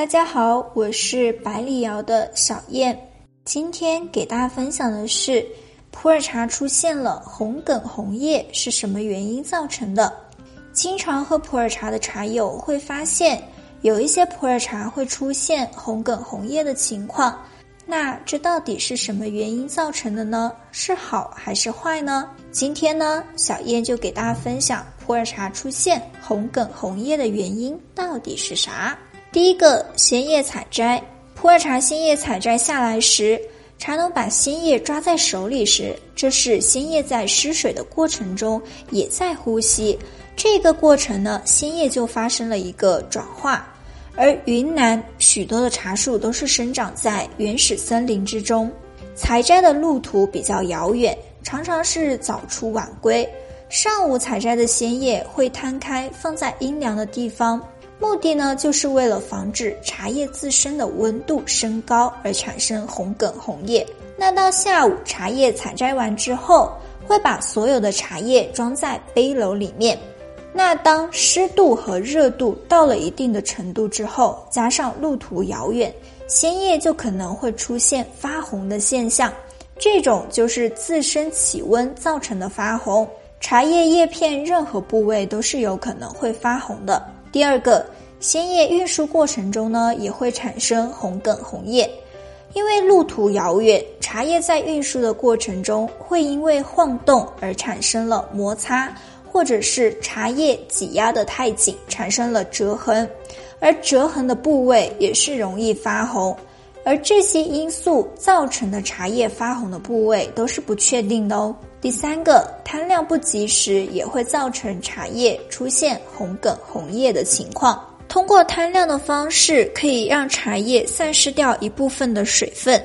大家好，我是百里瑶的小燕。今天给大家分享的是普洱茶出现了红梗红叶是什么原因造成的？经常喝普洱茶的茶友会发现，有一些普洱茶会出现红梗红叶的情况。那这到底是什么原因造成的呢？是好还是坏呢？今天呢，小燕就给大家分享普洱茶出现红梗红叶的原因到底是啥。第一个，鲜叶采摘。普洱茶鲜叶采摘下来时，茶农把鲜叶抓在手里时，这是鲜叶在失水的过程中也在呼吸。这个过程呢，鲜叶就发生了一个转化。而云南许多的茶树都是生长在原始森林之中，采摘的路途比较遥远，常常是早出晚归。上午采摘的鲜叶会摊开放在阴凉的地方，目的呢就是为了防止茶叶自身的温度升高而产生红梗红叶。那到下午茶叶采摘完之后，会把所有的茶叶装在背篓里面。那当湿度和热度到了一定的程度之后，加上路途遥远，鲜叶就可能会出现发红的现象。这种就是自身起温造成的发红。茶叶叶片任何部位都是有可能会发红的。第二个，鲜叶运输过程中呢，也会产生红梗红叶，因为路途遥远，茶叶在运输的过程中会因为晃动而产生了摩擦。或者是茶叶挤压的太紧，产生了折痕，而折痕的部位也是容易发红，而这些因素造成的茶叶发红的部位都是不确定的哦。第三个，摊晾不及时也会造成茶叶出现红梗红叶的情况。通过摊晾的方式，可以让茶叶散失掉一部分的水分。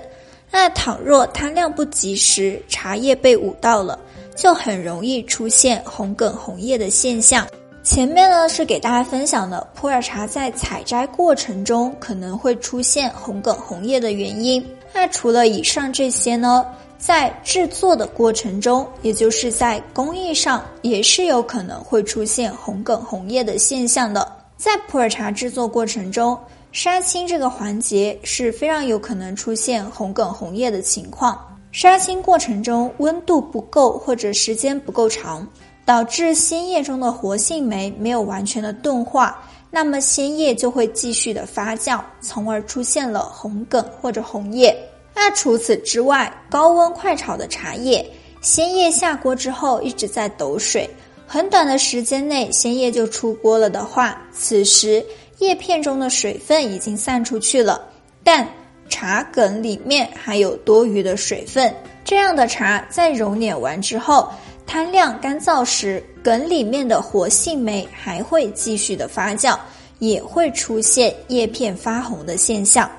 那倘若摊晾不及时，茶叶被捂到了。就很容易出现红梗红叶的现象。前面呢是给大家分享的普洱茶在采摘过程中可能会出现红梗红叶的原因。那除了以上这些呢，在制作的过程中，也就是在工艺上，也是有可能会出现红梗红叶的现象的。在普洱茶制作过程中，杀青这个环节是非常有可能出现红梗红叶的情况。杀青过程中温度不够或者时间不够长，导致鲜叶中的活性酶没有完全的钝化，那么鲜叶就会继续的发酵，从而出现了红梗或者红叶。那除此之外，高温快炒的茶叶，鲜叶下锅之后一直在抖水，很短的时间内鲜叶就出锅了的话，此时叶片中的水分已经散出去了，但。茶梗里面还有多余的水分，这样的茶在揉捻完之后，摊晾干燥时，梗里面的活性酶还会继续的发酵，也会出现叶片发红的现象。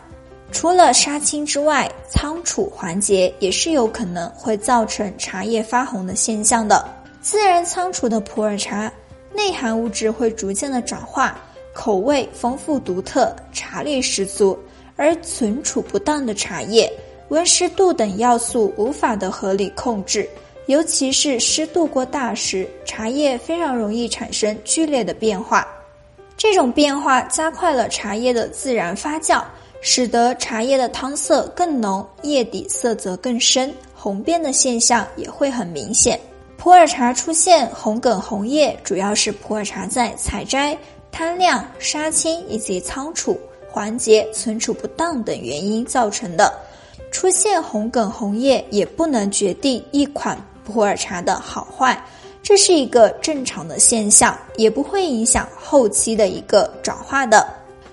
除了杀青之外，仓储环节也是有可能会造成茶叶发红的现象的。自然仓储的普洱茶，内含物质会逐渐的转化，口味丰富独特，茶力十足。而存储不当的茶叶，温湿度等要素无法的合理控制，尤其是湿度过大时，茶叶非常容易产生剧烈的变化。这种变化加快了茶叶的自然发酵，使得茶叶的汤色更浓，叶底色泽更深，红变的现象也会很明显。普洱茶出现红梗红叶，主要是普洱茶在采摘、摊晾、杀青以及仓储。环节存储不当等原因造成的，出现红梗红叶也不能决定一款普洱茶的好坏，这是一个正常的现象，也不会影响后期的一个转化的。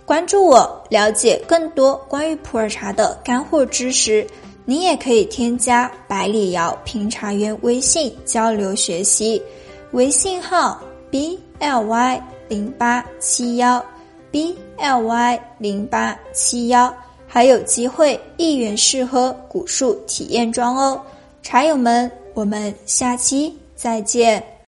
关注我，了解更多关于普洱茶的干货知识。你也可以添加百里瑶评茶员微信交流学习，微信号 b l y 零八七幺。b l y 零八七幺，还有机会一元试喝古树体验装哦，茶友们，我们下期再见。